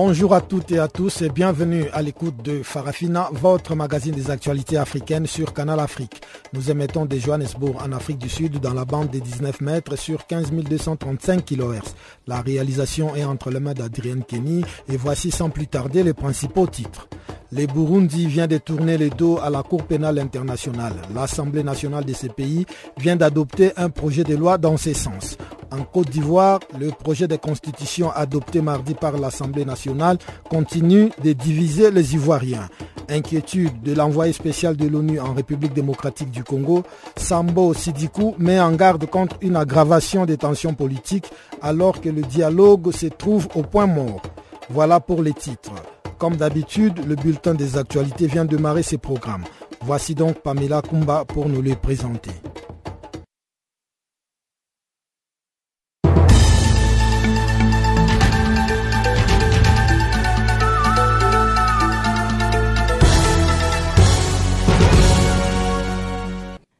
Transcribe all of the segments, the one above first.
Bonjour à toutes et à tous et bienvenue à l'écoute de Farafina, votre magazine des actualités africaines sur Canal Afrique. Nous émettons de Johannesburg en Afrique du Sud dans la bande des 19 mètres sur 15 235 kHz. La réalisation est entre les mains d'Adrienne Kenny et voici sans plus tarder les principaux titres. Le Burundi vient de tourner le dos à la Cour pénale internationale. L'Assemblée nationale de ce pays vient d'adopter un projet de loi dans ce sens. En Côte d'Ivoire, le projet de constitution adopté mardi par l'Assemblée nationale continue de diviser les Ivoiriens. Inquiétude de l'envoyé spécial de l'ONU en République démocratique du Congo, Sambo Sidikou met en garde contre une aggravation des tensions politiques alors que le dialogue se trouve au point mort. Voilà pour les titres. Comme d'habitude, le bulletin des actualités vient de démarrer ses programmes. Voici donc Pamela Kumba pour nous les présenter.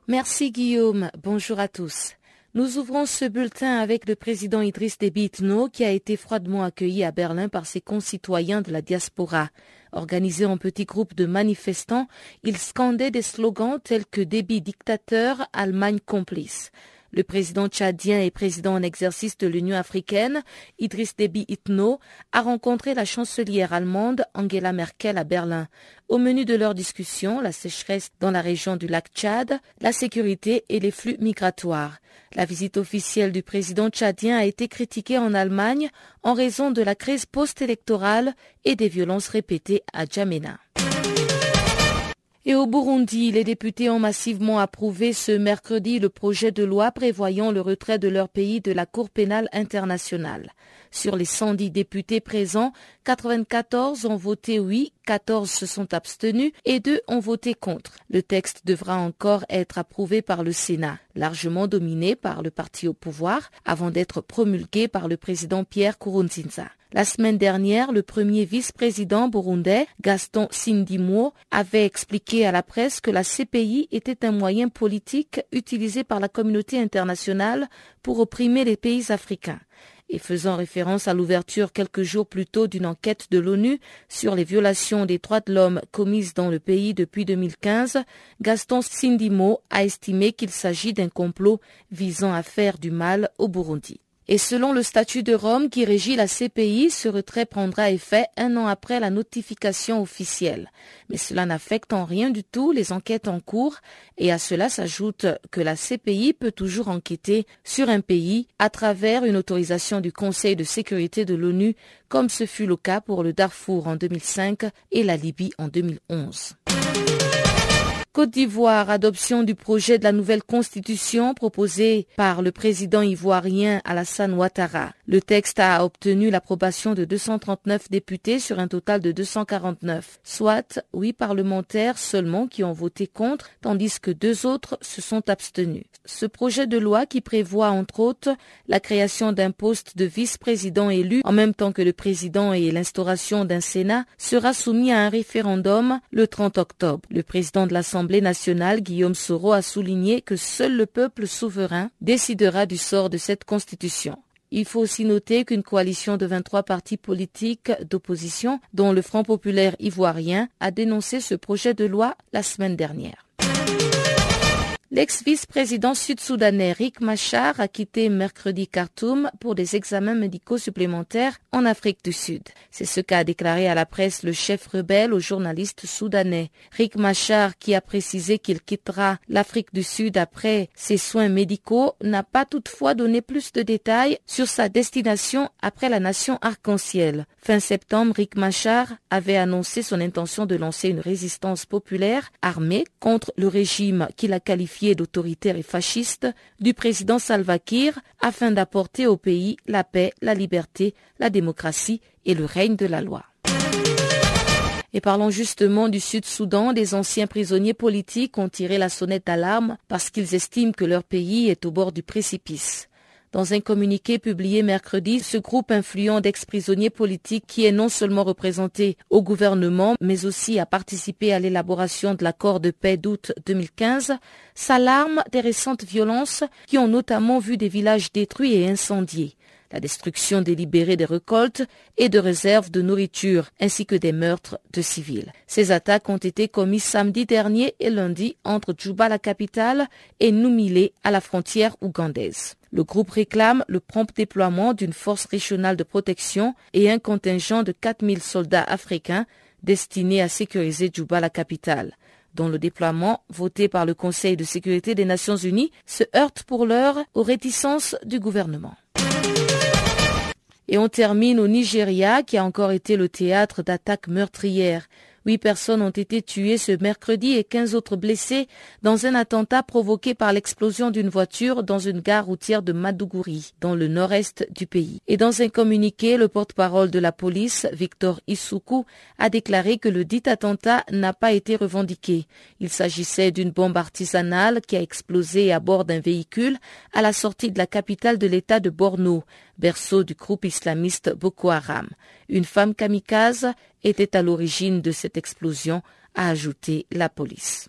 Merci Guillaume, bonjour à tous. Nous ouvrons ce bulletin avec le président Idriss Déby Itno qui a été froidement accueilli à Berlin par ses concitoyens de la diaspora. Organisé en petits groupes de manifestants, il scandait des slogans tels que Déby dictateur, Allemagne complice. Le président tchadien et président en exercice de l'Union africaine, Idriss Déby Itno, a rencontré la chancelière allemande Angela Merkel à Berlin. Au menu de leur discussion, la sécheresse dans la région du lac Tchad, la sécurité et les flux migratoires. La visite officielle du président tchadien a été critiquée en Allemagne en raison de la crise post-électorale et des violences répétées à Djamena. Et au Burundi, les députés ont massivement approuvé ce mercredi le projet de loi prévoyant le retrait de leur pays de la Cour pénale internationale. Sur les 110 députés présents, 94 ont voté oui, 14 se sont abstenus et 2 ont voté contre. Le texte devra encore être approuvé par le Sénat, largement dominé par le parti au pouvoir, avant d'être promulgué par le président Pierre Kourounzinza. La semaine dernière, le premier vice-président burundais, Gaston Sindimo, avait expliqué à la presse que la CPI était un moyen politique utilisé par la communauté internationale pour opprimer les pays africains et faisant référence à l'ouverture quelques jours plus tôt d'une enquête de l'ONU sur les violations des droits de l'homme commises dans le pays depuis 2015, Gaston Sindimo a estimé qu'il s'agit d'un complot visant à faire du mal au Burundi. Et selon le statut de Rome qui régit la CPI, ce retrait prendra effet un an après la notification officielle. Mais cela n'affecte en rien du tout les enquêtes en cours et à cela s'ajoute que la CPI peut toujours enquêter sur un pays à travers une autorisation du Conseil de sécurité de l'ONU comme ce fut le cas pour le Darfour en 2005 et la Libye en 2011. Côte d'Ivoire, adoption du projet de la nouvelle constitution proposée par le président ivoirien Alassane Ouattara. Le texte a obtenu l'approbation de 239 députés sur un total de 249, soit huit parlementaires seulement qui ont voté contre, tandis que deux autres se sont abstenus. Ce projet de loi qui prévoit entre autres la création d'un poste de vice-président élu en même temps que le président et l'instauration d'un Sénat sera soumis à un référendum le 30 octobre. Le président de l'Assemblée nationale, Guillaume Soro, a souligné que seul le peuple souverain décidera du sort de cette constitution. Il faut aussi noter qu'une coalition de 23 partis politiques d'opposition, dont le Front populaire ivoirien, a dénoncé ce projet de loi la semaine dernière. L'ex-vice-président sud-soudanais Rick Machar a quitté mercredi Khartoum pour des examens médicaux supplémentaires en Afrique du Sud. C'est ce qu'a déclaré à la presse le chef rebelle aux journalistes soudanais. Rick Machar, qui a précisé qu'il quittera l'Afrique du Sud après ses soins médicaux, n'a pas toutefois donné plus de détails sur sa destination après la nation arc-en-ciel. Fin septembre, Rick Machar avait annoncé son intention de lancer une résistance populaire armée contre le régime qu'il a qualifié d'autoritaire et fasciste du président Salva Kiir afin d'apporter au pays la paix, la liberté, la démocratie et le règne de la loi. Et parlons justement du Sud-Soudan, des anciens prisonniers politiques ont tiré la sonnette d'alarme parce qu'ils estiment que leur pays est au bord du précipice. Dans un communiqué publié mercredi, ce groupe influent d'ex-prisonniers politiques qui est non seulement représenté au gouvernement, mais aussi a participé à l'élaboration de l'accord de paix d'août 2015, s'alarme des récentes violences qui ont notamment vu des villages détruits et incendiés la destruction délibérée des récoltes et de réserves de nourriture, ainsi que des meurtres de civils. Ces attaques ont été commises samedi dernier et lundi entre Djouba, la capitale, et Noumilé, à la frontière ougandaise. Le groupe réclame le prompt déploiement d'une force régionale de protection et un contingent de 4000 soldats africains destinés à sécuriser Djouba, la capitale dont le déploiement, voté par le Conseil de sécurité des Nations Unies, se heurte pour l'heure aux réticences du gouvernement. Et on termine au Nigeria qui a encore été le théâtre d'attaques meurtrières. Huit personnes ont été tuées ce mercredi et quinze autres blessées dans un attentat provoqué par l'explosion d'une voiture dans une gare routière de Madouguri, dans le nord-est du pays. Et dans un communiqué, le porte-parole de la police, Victor Isuku, a déclaré que le dit attentat n'a pas été revendiqué. Il s'agissait d'une bombe artisanale qui a explosé à bord d'un véhicule à la sortie de la capitale de l'État de Borno berceau du groupe islamiste Boko Haram. Une femme kamikaze était à l'origine de cette explosion, a ajouté la police.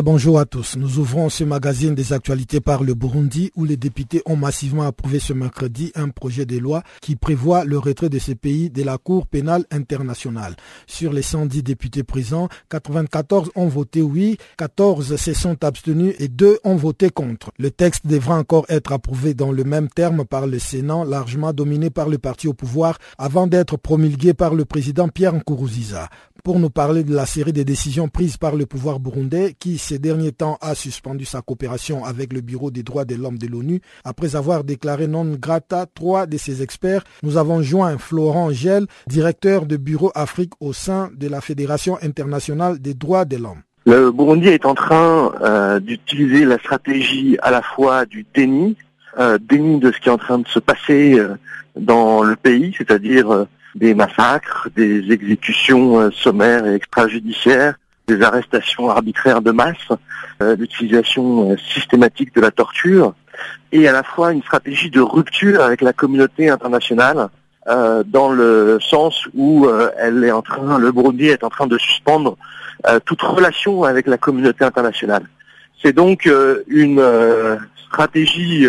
Bonjour à tous. Nous ouvrons ce magazine des actualités par le Burundi où les députés ont massivement approuvé ce mercredi un projet de loi qui prévoit le retrait de ce pays de la Cour pénale internationale. Sur les 110 députés présents, 94 ont voté oui, 14 se sont abstenus et 2 ont voté contre. Le texte devra encore être approuvé dans le même terme par le Sénat, largement dominé par le parti au pouvoir, avant d'être promulgué par le président Pierre Nkuruziza pour nous parler de la série de décisions prises par le pouvoir burundais qui, ces derniers temps, a suspendu sa coopération avec le Bureau des droits de l'homme de l'ONU après avoir déclaré non grata trois de ses experts. Nous avons joint Florent Gel, directeur de Bureau Afrique au sein de la Fédération internationale des droits de l'homme. Le Burundi est en train euh, d'utiliser la stratégie à la fois du déni, euh, déni de ce qui est en train de se passer euh, dans le pays, c'est-à-dire des massacres, des exécutions euh, sommaires et extrajudiciaires, des arrestations arbitraires de masse, euh, l'utilisation euh, systématique de la torture, et à la fois une stratégie de rupture avec la communauté internationale, dans le sens où elle est en train, le Burundi est en train de suspendre toute relation avec la communauté internationale. C'est donc une stratégie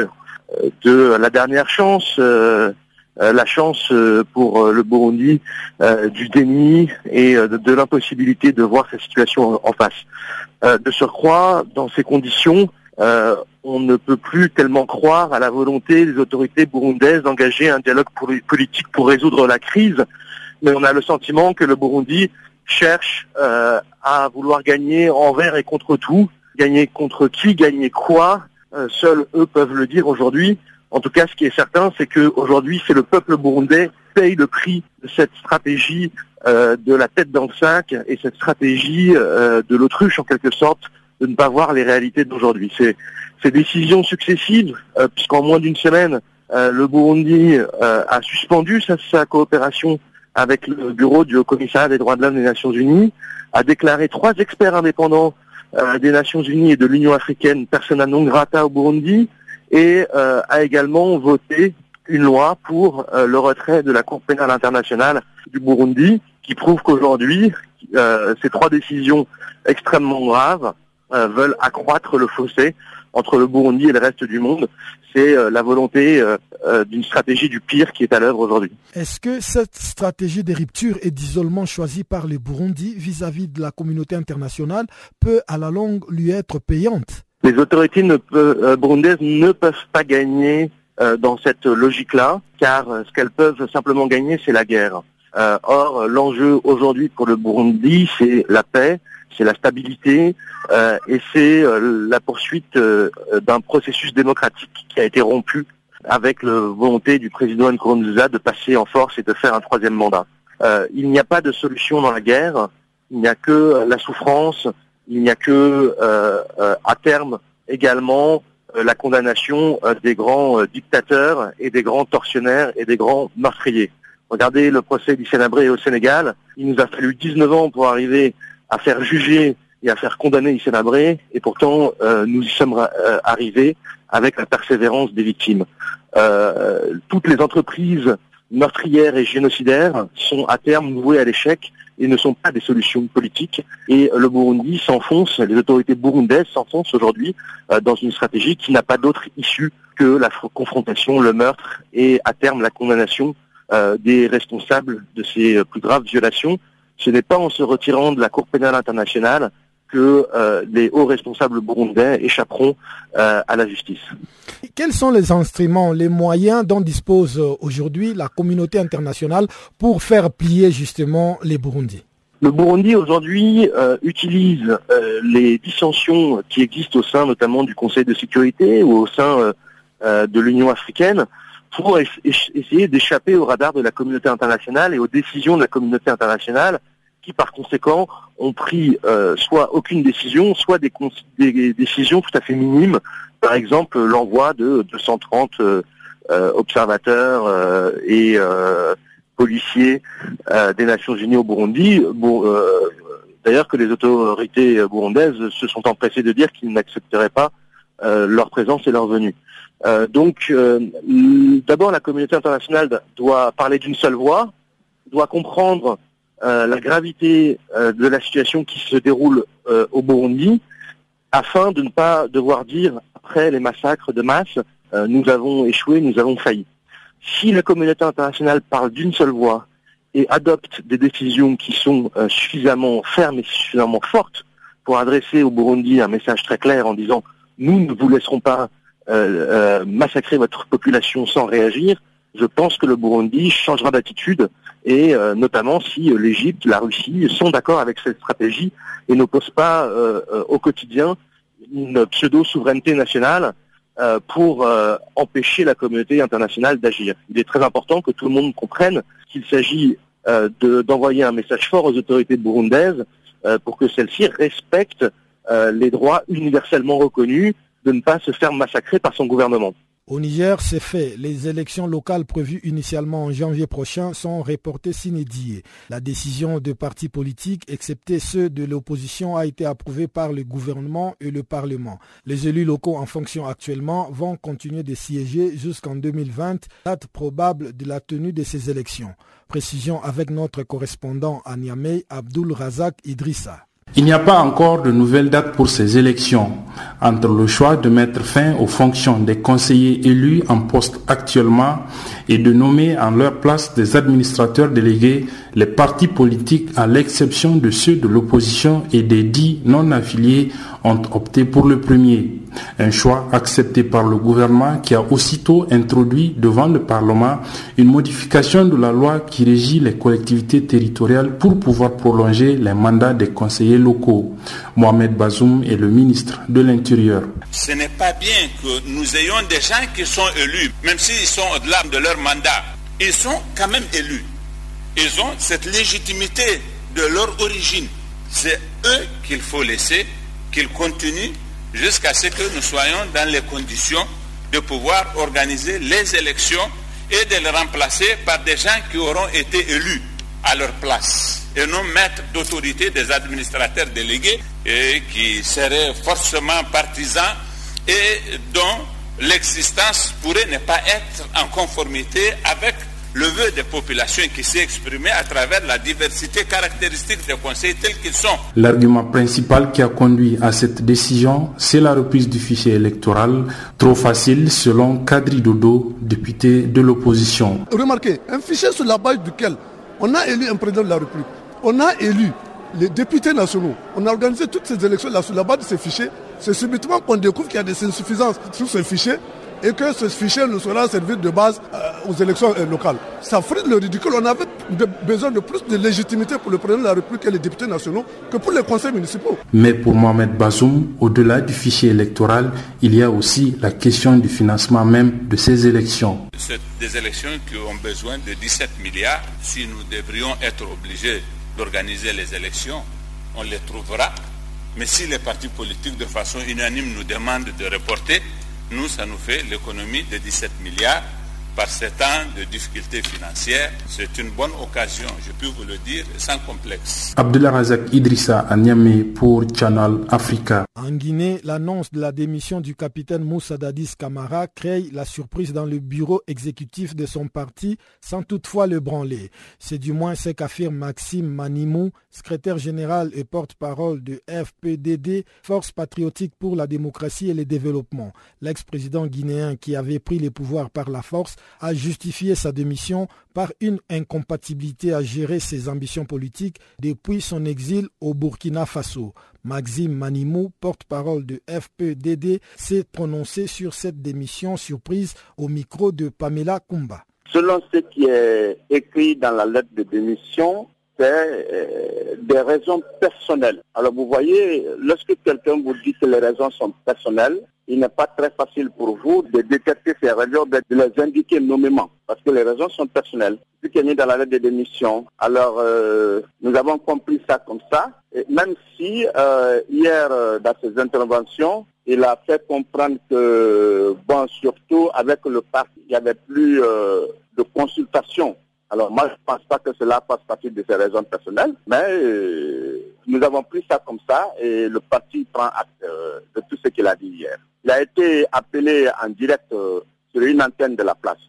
de la dernière chance euh, la chance euh, pour euh, le Burundi du déni et de, l'impossibilité de voir sa situation en, face. de surcroît, dans ces conditions, on ne peut plus tellement croire à la volonté des autorités burundaises d'engager un dialogue politique pour résoudre la crise, mais on a le sentiment que le Burundi cherche à vouloir gagner envers et contre tout, gagner contre qui, gagner quoi, seuls eux peuvent le dire aujourd'hui. En tout cas, ce qui est certain, c'est qu'aujourd'hui, c'est le peuple burundais paye le prix de cette stratégie euh, de la tête dans le sac et cette stratégie euh, de l'autruche, en quelque sorte, de ne pas voir les réalités d'aujourd'hui. Ces, ces décisions successives, euh, puisqu'en moins d'une semaine, le Burundi a suspendu sa, coopération avec le bureau du Haut-Commissariat des droits de l'homme des Nations Unies, a déclaré trois experts indépendants des Nations Unies et de l'Union africaine persona non grata au Burundi, et euh, a également voté une loi pour euh, le retrait de la Cour pénale internationale du Burundi, qui prouve qu'aujourd'hui, euh, ces trois décisions extrêmement graves veulent accroître le fossé entre le Burundi et le reste du monde. C'est la volonté d'une stratégie du pire qui est à l'œuvre aujourd'hui. Est-ce que cette stratégie de rupture et d'isolement choisie par le Burundi vis-à-vis de la communauté internationale peut à la longue lui être payante? Les autorités ne burundaises ne peuvent pas gagner dans cette logique-là, car ce qu'elles peuvent simplement gagner, c'est la guerre. Euh, or, l'enjeu aujourd'hui pour le Burundi, c'est la paix, c'est la stabilité euh, et c'est euh, la poursuite d'un processus démocratique qui a été rompu avec la volonté du président Nkurunziza de passer en force et de faire un troisième mandat. il n'y a pas de solution dans la guerre, il n'y a que la souffrance, il n'y a que à terme également la condamnation des grands dictateurs et des grands tortionnaires et des grands meurtriers. Regardez le procès du Sénabré au Sénégal. Il nous a fallu 19 ans pour arriver à faire juger et à faire condamner Sénabré, et pourtant euh, nous y sommes euh, arrivés avec la persévérance des victimes. Euh, toutes les entreprises meurtrières et génocidaires sont à terme vouées à l'échec et ne sont pas des solutions politiques. Et le Burundi s'enfonce, les autorités burundaises s'enfoncent aujourd'hui dans une stratégie qui n'a pas d'autre issue que la confrontation, le meurtre et à terme la condamnation euh, des responsables de ces euh, plus graves violations. Ce n'est pas en se retirant de la Cour pénale internationale que euh, les hauts responsables burundais échapperont à la justice. Quels sont les instruments, les moyens dont dispose aujourd'hui la communauté internationale pour faire plier justement les Burundis? Le Burundi aujourd'hui utilise les dissensions qui existent au sein notamment du Conseil de sécurité ou au sein de l'Union africaine pour essayer d'échapper au radar de la communauté internationale et aux décisions de la communauté internationale qui par conséquent ont pris euh, soit aucune décision, soit des, décisions tout à fait minimes, par exemple l'envoi de 230 euh, euh, observateurs et policiers des Nations Unies au Burundi. D'ailleurs que les autorités burundaises se sont empressées de dire qu'ils n'accepteraient pas leur présence et leur venue. Euh, donc, euh, d'abord, la communauté internationale doit parler d'une seule voix, doit comprendre euh, la gravité de la situation qui se déroule au Burundi, afin de ne pas devoir dire, après les massacres de masse, nous avons échoué, nous avons failli. Si la communauté internationale parle d'une seule voix et adopte des décisions qui sont suffisamment fermes et suffisamment fortes pour adresser au Burundi un message très clair en disant nous ne vous laisserons pas euh, euh, massacrer votre population sans réagir, je pense que le Burundi changera d'attitude et euh, notamment si l'Égypte, la Russie sont d'accord avec cette stratégie et n'opposent pas au quotidien une pseudo-souveraineté nationale pour empêcher la communauté internationale d'agir. Il est très important que tout le monde comprenne qu'il s'agit d'envoyer un message fort aux autorités burundaises pour que celles-ci respectent les droits universellement reconnus de ne pas se faire massacrer par son gouvernement. Au Niger, c'est fait. Les élections locales prévues initialement en janvier prochain sont reportées s'inédiées. La décision de partis politiques, excepté ceux de l'opposition, a été approuvée par le gouvernement et le Parlement. Les élus locaux en fonction actuellement vont continuer de siéger jusqu'en 2020, date probable de la tenue de ces élections. Précision avec notre correspondant à Niamey, Abdul Razak Idrissa. Il n'y a pas encore de nouvelle date pour ces élections. Entre le choix de mettre fin aux fonctions des conseillers élus en poste actuellement et de nommer en leur place des administrateurs délégués, les partis politiques, à l'exception de ceux de l'opposition et des dits non affiliés, ont opté pour le premier. Un choix accepté par le gouvernement qui a aussitôt introduit devant le Parlement une modification de la loi qui régit les collectivités territoriales pour pouvoir prolonger les mandats des conseillers locaux. Mohamed Bazoum est le ministre de l'Intérieur. Ce n'est pas bien que nous ayons des gens qui sont élus, même s'ils sont au-delà de leur mandat. Ils sont quand même élus. Ils ont cette légitimité de leur origine. C'est eux qu'il faut laisser, qu'ils continuent jusqu'à ce que nous soyons dans les conditions de pouvoir organiser les élections et de les remplacer par des gens qui auront été élus à leur place et non mettre d'autorité des administrateurs délégués et qui seraient forcément partisans et dont l'existence pourrait ne pas être en conformité avec le vœu des populations qui s'est exprimé à travers la diversité caractéristique des conseils tels qu'ils sont. L'argument principal qui a conduit à cette décision, c'est la reprise du fichier électoral, trop facile selon Kadri Dodo, député de l'opposition. Remarquez, un fichier sur la base duquel on a élu un président de la République, on a élu les députés nationaux, on a organisé toutes ces élections là sur la base de ces fichiers, c'est subitement qu'on découvre qu'il y a des insuffisances sur ces fichiers et que ce fichier ne sera servi de base euh, aux élections euh, locales. Ça ferait le ridicule. On avait besoin de plus de légitimité pour le président de la République et les députés nationaux que pour les conseils municipaux. Mais pour Mohamed Bazoum, au-delà du fichier électoral, il y a aussi la question du financement même de ces élections. C'est des élections qui ont besoin de 17 milliards. Si nous devrions être obligés d'organiser les élections, on les trouvera. Mais si les partis politiques de façon unanime nous demandent de reporter, nous, ça nous fait l'économie de 17 milliards par ces temps de difficultés financières. C'est une bonne occasion, je peux vous le dire, sans complexe. Abdullah Razak Idrissa à Niamey pour Channel Africa. En Guinée, l'annonce de la démission du capitaine Moussa Dadis Kamara crée la surprise dans le bureau exécutif de son parti sans toutefois le branler. C'est du moins ce qu'affirme Maxime Manimou, secrétaire général et porte-parole de FPDD, Force patriotique pour la démocratie et le développement. L'ex-président guinéen qui avait pris les pouvoirs par la force a justifié sa démission par une incompatibilité à gérer ses ambitions politiques depuis son exil au Burkina Faso. Maxime Manimou, porte-parole de FPDD, s'est prononcé sur cette démission surprise au micro de Pamela Kumba. Selon ce qui est écrit dans la lettre de démission, c'est euh, des raisons personnelles. Alors vous voyez, lorsque quelqu'un vous dit que les raisons sont personnelles, il n'est pas très facile pour vous de détecter ces raisons, de les indiquer nommément, parce que les raisons sont personnelles. Ce qui est dans la lettre de démission, alors euh, nous avons compris ça comme ça, et même si euh, hier, dans ses interventions, il a fait comprendre que, bon, surtout avec le parti, il n'y avait plus de consultation alors moi, je ne pense pas que cela fasse partie de ses raisons personnelles, mais euh, nous avons pris ça comme ça et le parti prend acte euh, de tout ce qu'il a dit hier. Il a été appelé en direct euh, sur une antenne de la place.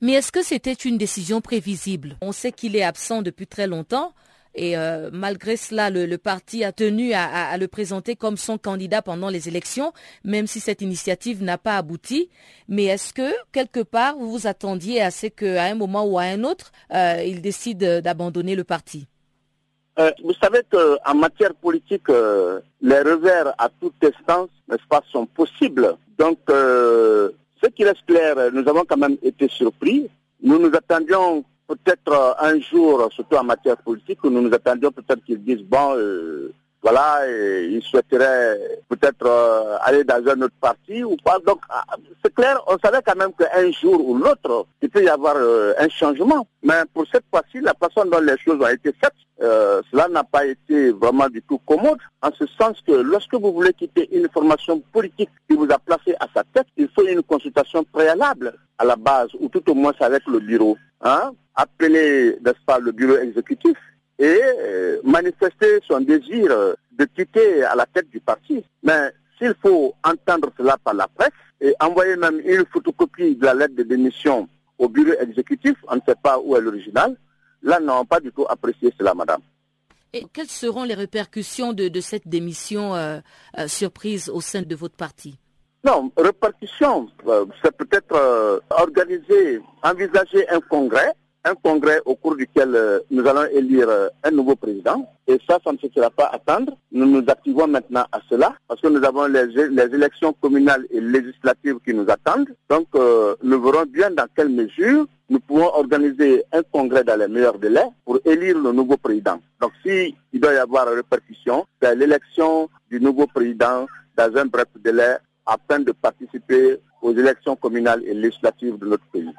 Mais est-ce que c'était une décision prévisible? On sait qu'il est absent depuis très longtemps. Et euh, malgré cela, le, parti a tenu à, le présenter comme son candidat pendant les élections, même si cette initiative n'a pas abouti. Mais est-ce que, quelque part, vous vous attendiez à ce qu'à un moment ou à un autre, euh, il décide d'abandonner le parti? Euh, Vous savez qu'en matière politique, les revers à toute distance, n'est-ce pas, sont possibles. Donc, ce qui reste clair, nous avons quand même été surpris. Nous nous attendions peut-être euh, un jour, surtout en matière politique, nous nous attendions peut-être qu'ils disent, bon, euh, voilà, ils souhaiteraient peut-être euh, aller dans un autre parti ou pas. Donc, ah, c'est clair, on savait quand même qu'un jour ou l'autre, il peut y avoir un changement. Mais pour cette fois-ci, la façon dont les choses ont été faites, cela n'a pas été vraiment du tout commode, en ce sens que lorsque vous voulez quitter une formation politique qui vous a placé à sa tête, il faut une consultation préalable à la base, ou tout au moins avec le bureau. Hein appeler, n'est-ce pas, le bureau exécutif et euh, manifester son désir de quitter à la tête du parti. Mais s'il faut entendre cela par la presse et envoyer même une photocopie de la lettre de démission au bureau exécutif, on ne sait pas où est l'original, là, n'ont pas du tout apprécié cela, madame. Et quelles seront les répercussions de, cette démission euh, euh, surprise au sein de votre parti? Non, répercussions, c'est peut-être organiser, envisager un congrès un congrès au cours duquel euh, nous allons élire euh, un nouveau président. Et ça, ça ne se fera pas attendre. Nous nous activons maintenant à cela parce que nous avons les, élections communales et législatives qui nous attendent. Donc, euh, nous verrons bien dans quelle mesure nous pouvons organiser un congrès dans les meilleurs délais pour élire le nouveau président. Donc, s'il doit y avoir répercussion, c'est l'élection du nouveau président dans un bref délai afin de participer aux élections communales et législatives de notre pays.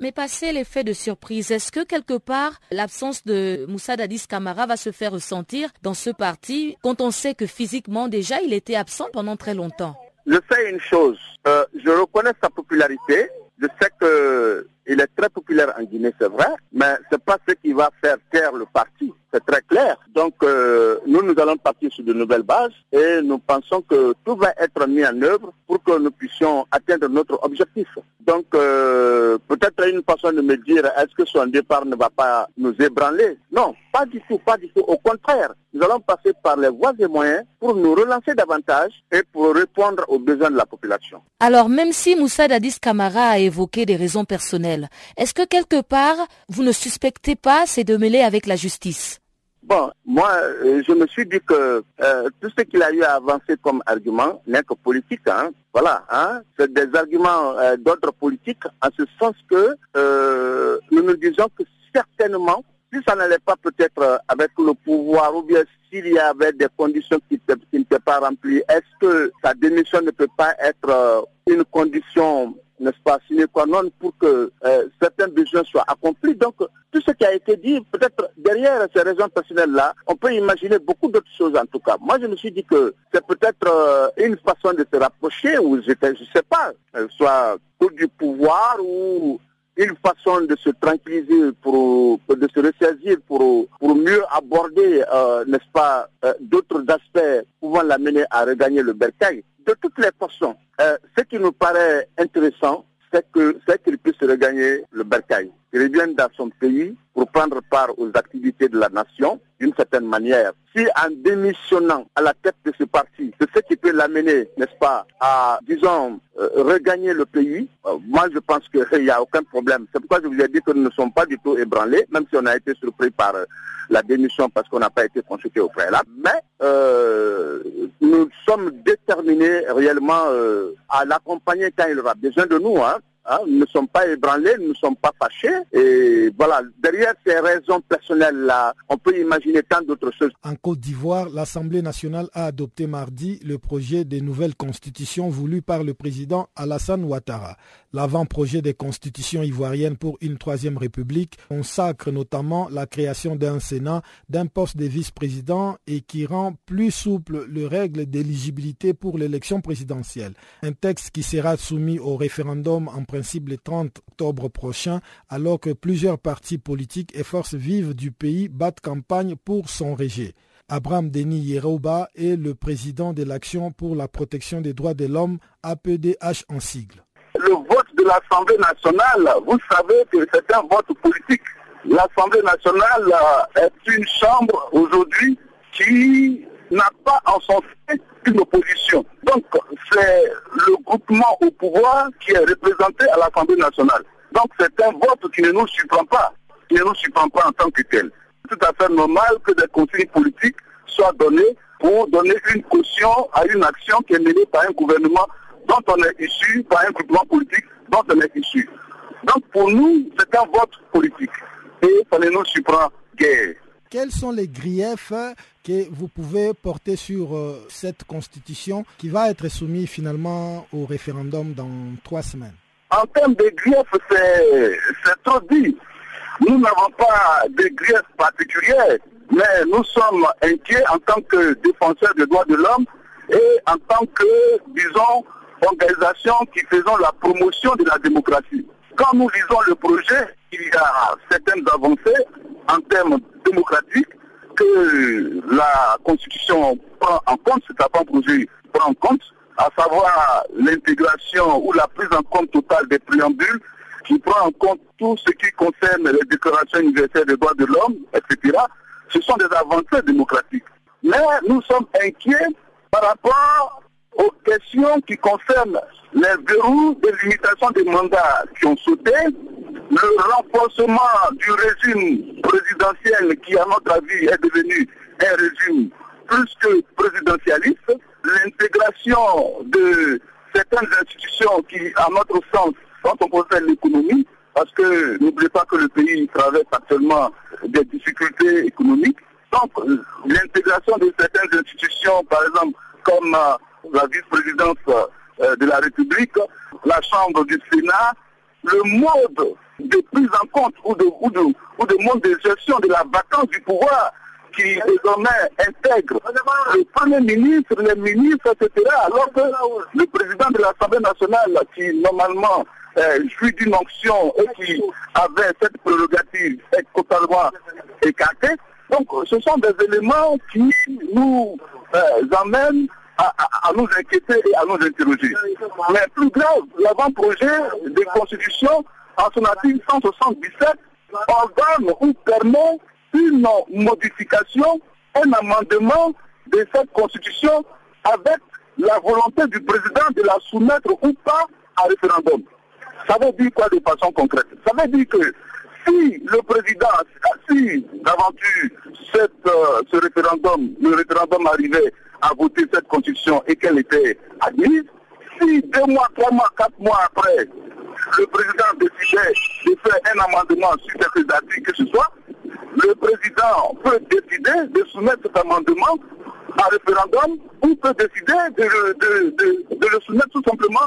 Mais passé l'effet de surprise, est-ce que quelque part l'absence de Moussa Dadis Kamara va se faire ressentir dans ce parti quand on sait que physiquement déjà il était absent pendant très longtemps? Je sais une chose, euh, je reconnais sa popularité, je sais qu'il est très populaire en Guinée, c'est vrai, mais ce n'est pas ce qui va faire taire le parti, c'est très clair. Donc euh, nous, nous allons partir sur de nouvelles bases et nous pensons que tout va être mis en œuvre pour que nous puissions atteindre notre objectif. Donc, euh, peut-être une façon de me dire, est-ce que son départ ne va pas nous ébranler? Non, pas du tout, pas du tout. Au contraire, nous allons passer par les voies et moyens pour nous relancer davantage et pour répondre aux besoins de la population. Alors, même si Moussa Dadis Kamara a évoqué des raisons personnelles, est-ce que quelque part, vous ne suspectez pas ces deux mêlés avec la justice? Bon, moi, euh, je me suis dit que euh, tout ce qu'il a eu à avancer comme argument n'est que politique. Hein. Voilà, hein. c'est des arguments euh, d'ordre politique, en ce sens que nous nous disons que certainement, si ça n'allait pas peut-être avec le pouvoir, ou bien s'il y avait des conditions qui, ne peuvent pas remplies, est-ce que sa démission ne peut pas être une condition n'est-ce pas, signé quoi non pour que euh, certains besoins soient accomplis. Donc, tout ce qui a été dit, peut-être derrière ces raisons personnelles-là, on peut imaginer beaucoup d'autres choses en tout cas. Moi, je me suis dit que c'est peut-être euh, une façon de se rapprocher, ou je ne sais pas, euh, soit du pouvoir ou une façon de se tranquilliser, pour, de se ressaisir pour, pour mieux aborder, n'est-ce pas, d'autres aspects pouvant l'amener à regagner le bercail de toutes les façons, euh, ce qui nous paraît intéressant, c'est que c'est qu'il puisse regagner le bercail. Il revienne dans son pays pour prendre part aux activités de la nation d'une certaine manière. Si en démissionnant à la tête de ce parti, c'est ce qui peut l'amener, n'est-ce pas, à, disons, euh, regagner le pays, euh, moi je pense qu'il n'y a aucun problème. C'est pourquoi je vous ai dit que nous ne sommes pas du tout ébranlés, même si on a été surpris par euh, la démission parce qu'on n'a pas été consulté au préalable. Mais nous sommes déterminés réellement à l'accompagner quand il aura besoin de nous. Hein. Hein, nous ne sommes pas ébranlés, nous ne sommes pas fâchés. Et voilà, derrière ces raisons personnelles-là, on peut imaginer tant d'autres choses. En Côte d'Ivoire, l'Assemblée nationale a adopté mardi le projet de nouvelle constitution voulu par le président Alassane Ouattara. L'avant-projet des constitutions ivoiriennes pour une troisième république consacre notamment la création d'un Sénat, d'un poste de vice-président et qui rend plus souple les règles d'éligibilité pour l'élection présidentielle. Un texte qui sera soumis au référendum en principe le 30 octobre prochain, alors que plusieurs partis politiques et forces vives du pays battent campagne pour son rejet. Abraham Denis Yerouba est le président de l'Action pour la protection des droits de l'homme, APDH en sigle. l'Assemblée nationale, vous savez que c'est un vote politique. L'Assemblée nationale est une chambre aujourd'hui qui n'a pas en son sein une opposition. Donc, c'est le groupement au pouvoir qui est représenté à l'Assemblée nationale. Donc, c'est un vote qui ne nous surprend pas, qui ne nous surprend pas en tant que tel. C'est tout à fait normal que des conseils politiques soient donnés pour donner une caution à une action qui est menée par un gouvernement dont on est issu, par un groupement politique dont est. Donc, pour nous, c'est un vote politique. Et ça ne nous surprend guère quels sont les griefs que vous pouvez porter sur euh, cette constitution qui va être soumise finalement au référendum dans trois semaines? En termes de griefs, c'est trop dit. Nous n'avons pas de griefs particuliers, mais nous sommes inquiets en tant que défenseurs des droits de l'homme et en tant que, disons, organisation qui faisons la promotion de la démocratie. Quand nous lisons le projet, il y a certaines avancées en termes démocratiques que la Constitution prend en compte, cet avant-projet prend en compte, à savoir l'intégration ou la prise en compte totale des préambules, qui prend en compte tout ce qui concerne les déclarations universelles des droits de l'homme, etc. Ce sont des avancées démocratiques. Mais nous sommes inquiets par rapport aux questions qui concernent les verrous de limitation des mandats qui ont sauté, le renforcement du régime présidentiel qui, à notre avis, est devenu un régime plus que présidentialiste, l'intégration de certaines institutions qui, à notre sens, quand on concerne l'économie, parce que n'oubliez pas que le pays traverse actuellement des difficultés économiques. Donc, l'intégration de certaines institutions, par exemple, comme euh, la vice-présidence euh, de la République, la Chambre du Sénat, le mode de prise en compte ou de, ou de, ou de mode de gestion de la vacance du pouvoir qui désormais intègre le Premier ministre, les ministres, etc. Alors que le président de l'Assemblée nationale, qui normalement euh, jouit d'une onction et qui avait cette prérogative, est totalement écarté. Donc ce sont des éléments qui nous euh, amènent à, nous inquiéter et à nous interroger. Mais plus grave, l'avant-projet de constitution en son article 177 ordonne ou permet une modification, un amendement de cette constitution avec la volonté du président de la soumettre ou pas à référendum. Ça veut dire quoi de façon concrète? Ça veut dire que si le président, si d'aventure euh, ce référendum, le référendum arrivait à voter cette constitution et qu'elle était admise, si deux mois, trois mois, quatre mois après, le président décidait de faire un amendement sur cette articles que ce soit, le président peut décider de soumettre cet amendement à référendum ou peut décider de, le soumettre tout simplement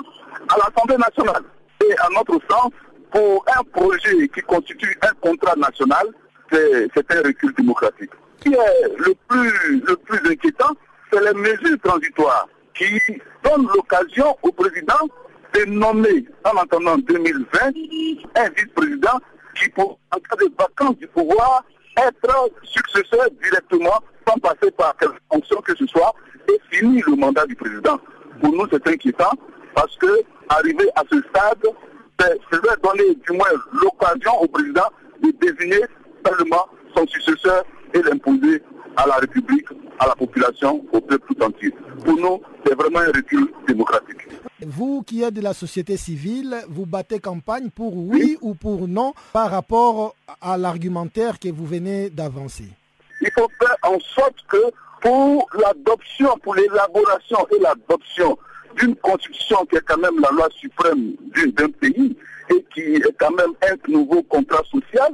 à l'Assemblée nationale. Et à notre sens, pour un projet qui constitue un contrat national, c'est un recul démocratique. Ce qui est le plus, le plus inquiétant, c'est les mesures transitoires qui donnent l'occasion au président de nommer, en attendant 2020, un vice-président qui, pour, en cas de vacances du pouvoir, être successeur directement, sans passer par quelle fonction que ce soit, et finir le mandat du président. Pour nous, c'est inquiétant parce que, arriver à ce stade, ça va donner du moins l'occasion au président de désigner seulement son successeur et l'imposer à la République, à la population, au peuple tout entier. Pour nous, c'est vraiment un recul démocratique. Vous qui êtes de la société civile, vous battez campagne pour oui, ou pour non par rapport à l'argumentaire que vous venez d'avancer. Il faut faire en sorte que pour l'adoption, pour l'élaboration et l'adoption d'une constitution qui est quand même la loi suprême d'un pays et qui est quand même un nouveau contrat social,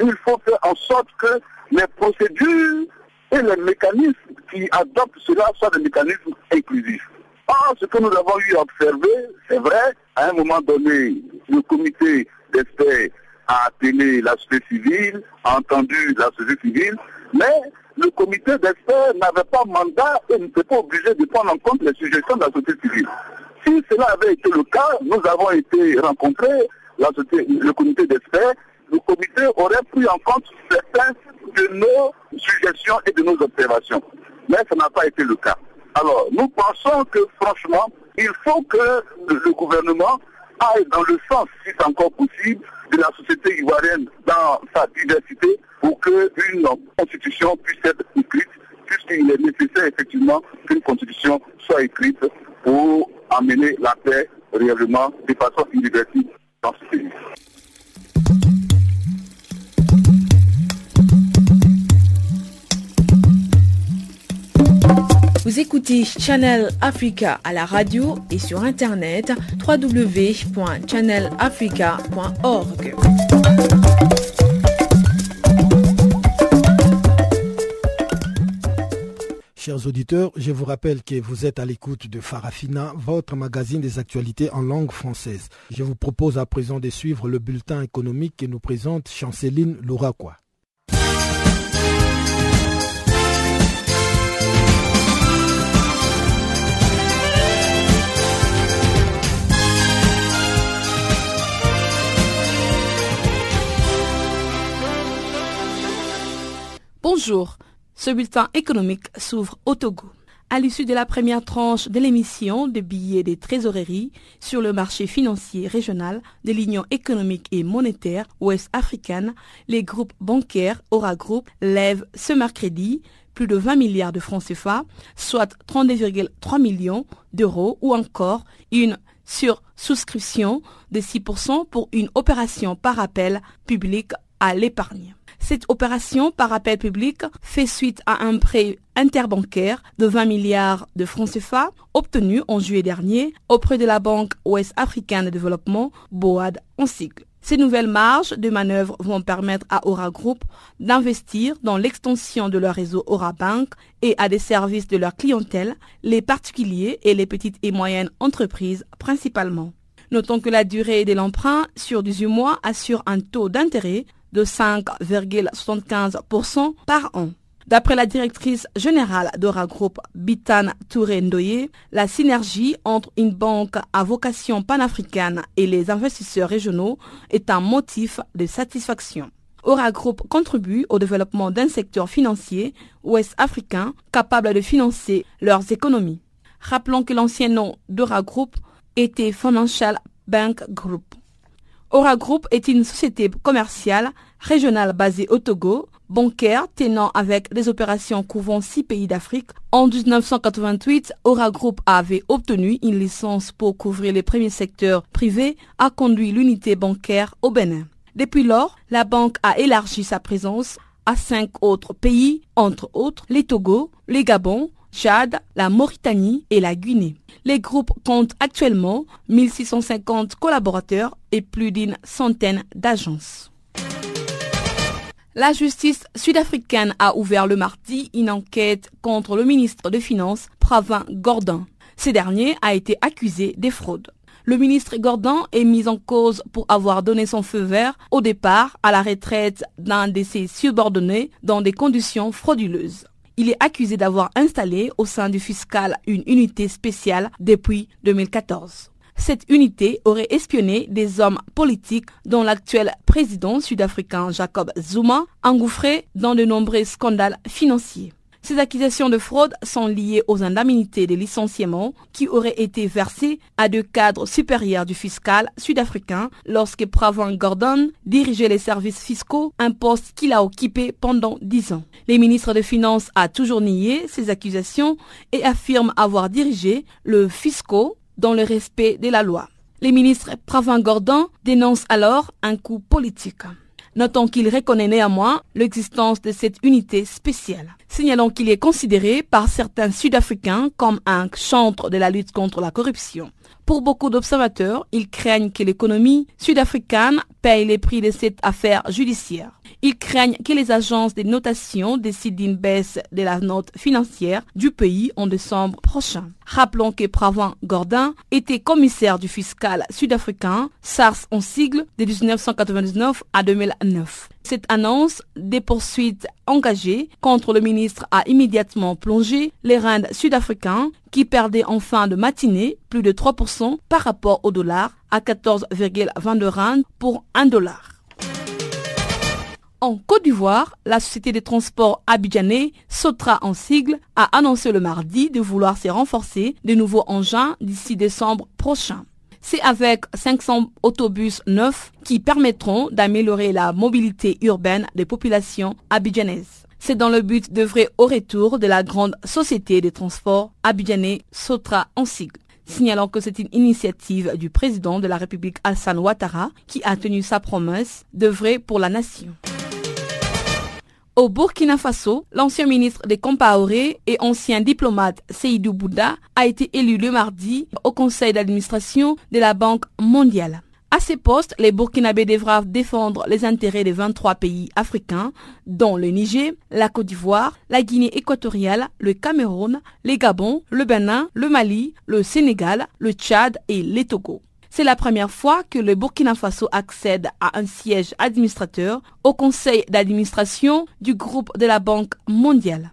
il faut faire en sorte que les procédures et les mécanismes qui adoptent cela soient des mécanismes inclusifs. Or, ce que nous avons eu à observer, c'est vrai, à un moment donné, le comité d'experts a appelé la société civile, a entendu la société civile, mais le comité d'experts n'avait pas mandat et n'était pas obligé de prendre en compte les suggestions de la société civile. Si cela avait été le cas, nous avons été rencontrés, le comité d'experts, le comité aurait pris en compte certains de nos suggestions et de nos observations. Mais ça n'a pas été le cas. Alors, nous pensons que franchement, il faut que le gouvernement aille dans le sens, si c'est encore possible, de la société ivoirienne dans sa diversité pour qu'une constitution puisse être écrite, puisqu'il est nécessaire effectivement qu'une constitution soit écrite pour amener la paix réellement de façon universelle dans ce pays. Vous écoutez Channel Africa à la radio et sur internet www.channelafrica.org. Chers auditeurs, je vous rappelle que vous êtes à l'écoute de Farafina, votre magazine des actualités en langue française. Je vous propose à présent de suivre le bulletin économique que nous présente Chanceline Louraquois. Bonjour, ce bulletin économique s'ouvre au Togo. À l'issue de la première tranche de l'émission de billets des trésoreries sur le marché financier régional de l'Union économique et monétaire ouest-africaine, les groupes bancaires Aura Group lèvent ce mercredi plus de 20 milliards de francs CFA, soit 32,3 millions d'euros ou encore une sur-souscription de 6% pour une opération par appel public à l'épargne. Cette opération par appel public fait suite à un prêt interbancaire de 20 milliards de francs CFA obtenu en juillet dernier auprès de la Banque ouest-africaine de développement, BOAD en cycle. Ces nouvelles marges de manœuvre vont permettre à Aura Group d'investir dans l'extension de leur réseau Aura Bank et à des services de leur clientèle, les particuliers et les petites et moyennes entreprises principalement. Notons que la durée de l'emprunt sur 18 mois assure un taux d'intérêt de 5,75% par an. D'après la directrice générale d'Ora Group, Bitan Touré Ndoye, la synergie entre une banque à vocation panafricaine et les investisseurs régionaux est un motif de satisfaction. Aura Group contribue au développement d'un secteur financier ouest africain capable de financer leurs économies. Rappelons que l'ancien nom d'Aura Group était Financial Bank Group. Aura Group est une société commerciale régionale basée au Togo, bancaire tenant avec des opérations couvrant six pays d'Afrique. En 1988, Aura Group avait obtenu une licence pour couvrir les premiers secteurs privés, a conduit l'unité bancaire au Bénin. Depuis lors, la banque a élargi sa présence à cinq autres pays, entre autres les Togo, les Gabon, Tchad, la Mauritanie et la Guinée. Les groupes comptent actuellement 1650 collaborateurs et plus d'une centaine d'agences. La justice sud-africaine a ouvert le mardi une enquête contre le ministre des Finances, Pravin Gordon. Ce dernier a été accusé de fraude. Le ministre Gordon est mis en cause pour avoir donné son feu vert au départ à la retraite d'un de ses subordonnés dans des conditions frauduleuses. Il est accusé d'avoir installé au sein du fiscal une unité spéciale depuis 2014. Cette unité aurait espionné des hommes politiques dont l'actuel président sud-africain Jacob Zuma engouffré dans de nombreux scandales financiers. Ces accusations de fraude sont liées aux indemnités de licenciement qui auraient été versées à deux cadres supérieurs du fiscal sud-africain lorsque Pravin Gordon dirigeait les services fiscaux, un poste qu'il a occupé pendant dix ans. Les ministres des Finances a toujours nié ces accusations et affirme avoir dirigé le fisco dans le respect de la loi. Les ministres Pravin Gordon dénoncent alors un coup politique. Notons qu'il reconnaît néanmoins l'existence de cette unité spéciale. Signalons qu'il est considéré par certains Sud-Africains comme un chantre de la lutte contre la corruption. Pour beaucoup d'observateurs, ils craignent que l'économie sud-africaine paye les prix de cette affaire judiciaire. Ils craignent que les agences de notation décident d'une baisse de la note financière du pays en décembre prochain. Rappelons que Pravin Gordon était commissaire du fiscal sud-africain SARS en sigle de 1999 à 2009. Cette annonce des poursuites engagées contre le ministre a immédiatement plongé les rands sud-africains qui perdaient en fin de matinée plus de 3% par rapport au dollar à 14,22 rand pour 1 dollar. En Côte d'Ivoire, la société de transport abidjanais Sotra en sigle a annoncé le mardi de vouloir se renforcer de nouveaux engins d'ici décembre prochain. C'est avec 500 autobus neufs qui permettront d'améliorer la mobilité urbaine des populations abidjanaises. C'est dans le but d'œuvrer au retour de la grande société de transport abidjanais Sotra en sigle signalant que c'est une initiative du président de la République Hassan Ouattara qui a tenu sa promesse d'œuvrer pour la nation. Au Burkina Faso, l'ancien ministre des Compaoré et ancien diplomate Seydou Bouddha a été élu le mardi au conseil d'administration de la Banque mondiale. À ces postes, les Burkinabés devraient défendre les intérêts des 23 pays africains, dont le Niger, la Côte d'Ivoire, la Guinée équatoriale, le Cameroun, les Gabon, le Bénin, le Mali, le Sénégal, le Tchad et les Togo. C'est la première fois que le Burkina Faso accède à un siège administrateur au conseil d'administration du groupe de la Banque mondiale.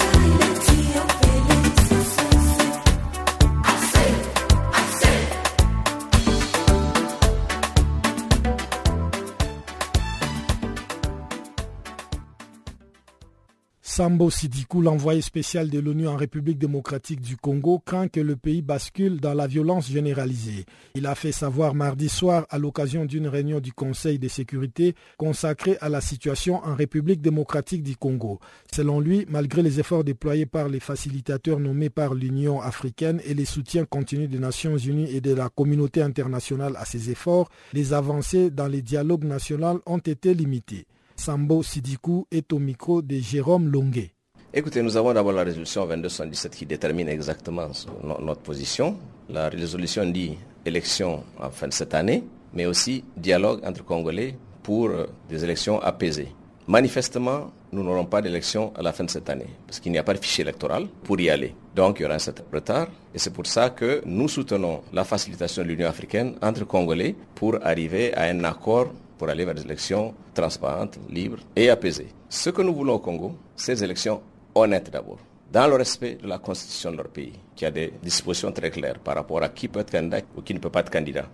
Sambo Sidikou, l'envoyé spécial de l'ONU en République démocratique du Congo, craint que le pays bascule dans la violence généralisée. Il a fait savoir mardi soir à l'occasion d'une réunion du Conseil de sécurité consacrée à la situation en République démocratique du Congo. Selon lui, malgré les efforts déployés par les facilitateurs nommés par l'Union africaine et les soutiens continus des Nations unies et de la communauté internationale à ces efforts, les avancées dans les dialogues nationaux ont été limitées. Sambo Sidikou est au micro de Jérôme Longuet. Écoutez, nous avons d'abord la résolution 2217 qui détermine exactement notre position. La résolution dit élection en fin de cette année, mais aussi dialogue entre Congolais pour euh, des élections apaisées. Manifestement, nous n'aurons pas d'élection à la fin de cette année, parce qu'il n'y a pas de fichier électoral pour y aller. Donc il y aura un certain retard, et c'est pour ça que nous soutenons la facilitation de l'Union africaine entre Congolais pour arriver à un accord pour aller vers des élections transparentes, libres et apaisées. Ce que nous voulons au Congo, c'est des élections honnêtes d'abord, dans le respect de la constitution de leur pays, qui a des dispositions très claires par rapport à qui peut être candidat ou qui ne peut pas être candidat.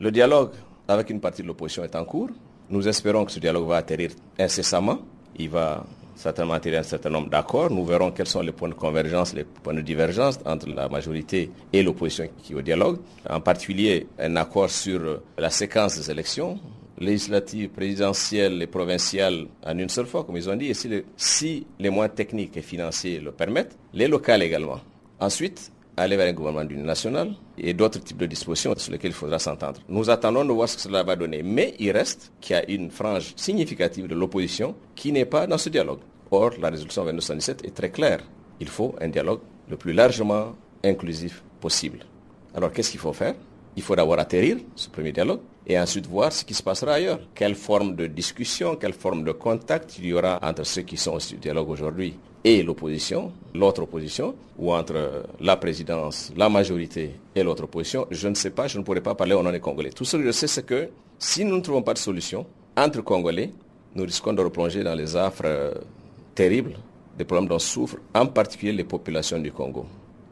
Le dialogue avec une partie de l'opposition est en cours. Nous espérons que ce dialogue va atterrir incessamment. Il va certainement atterrir un certain nombre d'accords. Nous verrons quels sont les points de convergence, les points de divergence entre la majorité et l'opposition qui est au dialogue. En particulier, un accord sur la séquence des élections, législatives, présidentielles et provinciales en une seule fois, comme ils ont dit, et si, les moyens techniques et financiers le permettent, les locales également. Ensuite, aller vers un gouvernement d'union nationale et d'autres types de dispositions sur lesquelles il faudra s'entendre. Nous attendons de voir ce que cela va donner. Mais il reste qu'il y a une frange significative de l'opposition qui n'est pas dans ce dialogue. Or, la résolution 2217 est très claire. Il faut un dialogue le plus largement inclusif possible. Alors, qu'est-ce qu'il faut faire? Il faut d'abord atterrir ce premier dialogue et ensuite voir ce qui se passera ailleurs. Quelle forme de discussion, quelle forme de contact il y aura entre ceux qui sont au dialogue aujourd'hui et l'opposition, l'autre opposition, ou entre la présidence, la majorité et l'autre opposition, je ne sais pas, je ne pourrais pas parler au nom des Congolais. Tout ce que je sais, c'est que si nous ne trouvons pas de solution entre Congolais, nous risquons de replonger dans les affres euh, terribles des problèmes dont souffrent en particulier les populations du Congo.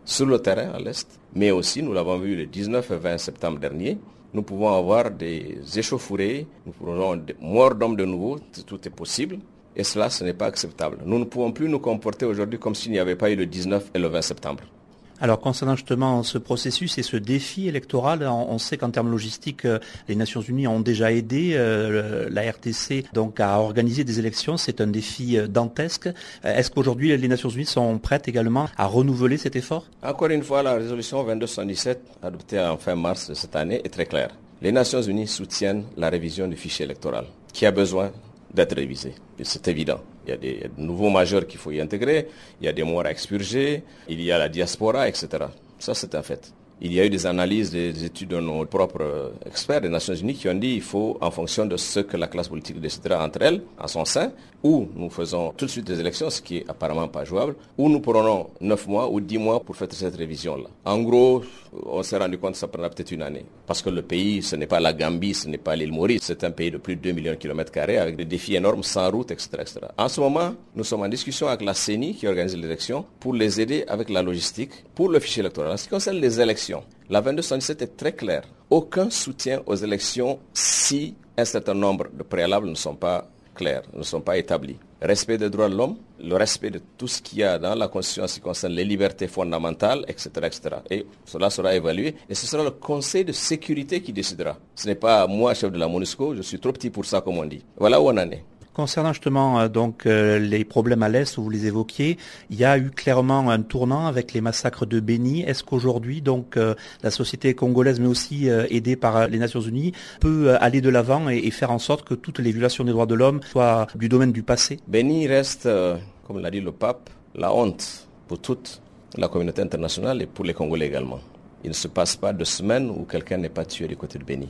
Sur le terrain, à l'Est, mais aussi, nous l'avons vu le 19 et 20 septembre dernier, nous pouvons avoir des échauffourées, nous pouvons des morts d'hommes de nouveau, tout est possible. Et cela, ce n'est pas acceptable. Nous ne pouvons plus nous comporter aujourd'hui comme s'il n'y avait pas eu le 19 et le 20 septembre. Alors concernant justement ce processus et ce défi électoral, on, sait qu'en termes logistiques, euh, les Nations Unies ont déjà aidé euh, la RTC donc à organiser des élections. C'est un défi euh, dantesque. Est-ce qu'aujourd'hui les Nations Unies sont prêtes également à renouveler cet effort? Encore une fois, la résolution 2217 adoptée en fin mars de cette année est très claire. Les Nations Unies soutiennent la révision du fichier électoral qui a besoin d'être révisé. C'est évident. Il y a des nouveaux majeurs qu'il faut y intégrer, il y a des morts à expurger, il y a la diaspora, etc. Ça, c'est un fait. Il y a eu des analyses, des études de nos propres experts des Nations Unies qui ont dit qu'il faut, en fonction de ce que la classe politique décidera entre elles, à son sein, ou nous faisons tout de suite des élections, ce qui est apparemment pas jouable, ou nous prenons 9 mois ou 10 mois pour faire cette révision-là. En gros, on s'est rendu compte que ça prendra peut-être une année. Parce que le pays, ce n'est pas la Gambie, ce n'est pas l'île Maurice, c'est un pays de plus de 2 millions de kilomètres carrés avec des défis énormes sans route, etc., etc. En ce moment, nous sommes en discussion avec la CENI qui organise l'élection pour les aider avec la logistique pour le fichier électoral. En ce qui concerne les élections, la 2217 est très claire. Aucun soutien aux élections si un certain nombre de préalables ne sont pas clairs, ne sont pas établis. Respect des droits de l'homme, le respect de tout ce qu'il y a dans la Constitution en ce qui concerne les libertés fondamentales, etc., etc. Et cela sera évalué et ce sera le Conseil de sécurité qui décidera. Ce n'est pas moi, chef de la MONUSCO, je suis trop petit pour ça, comme on dit. Voilà où on en est. Concernant justement euh, donc euh, les problèmes à l'est, vous les évoquiez, il y a eu clairement un tournant avec les massacres de Béni. Est-ce qu'aujourd'hui donc euh, la société congolaise, mais aussi aidée par les Nations Unies, peut aller de l'avant et, faire en sorte que toutes les violations des droits de l'homme soient du domaine du passé? Béni reste, comme l'a dit le pape, la honte pour toute la communauté internationale et pour les Congolais également. Il ne se passe pas de semaine où quelqu'un n'est pas tué du côté de Béni.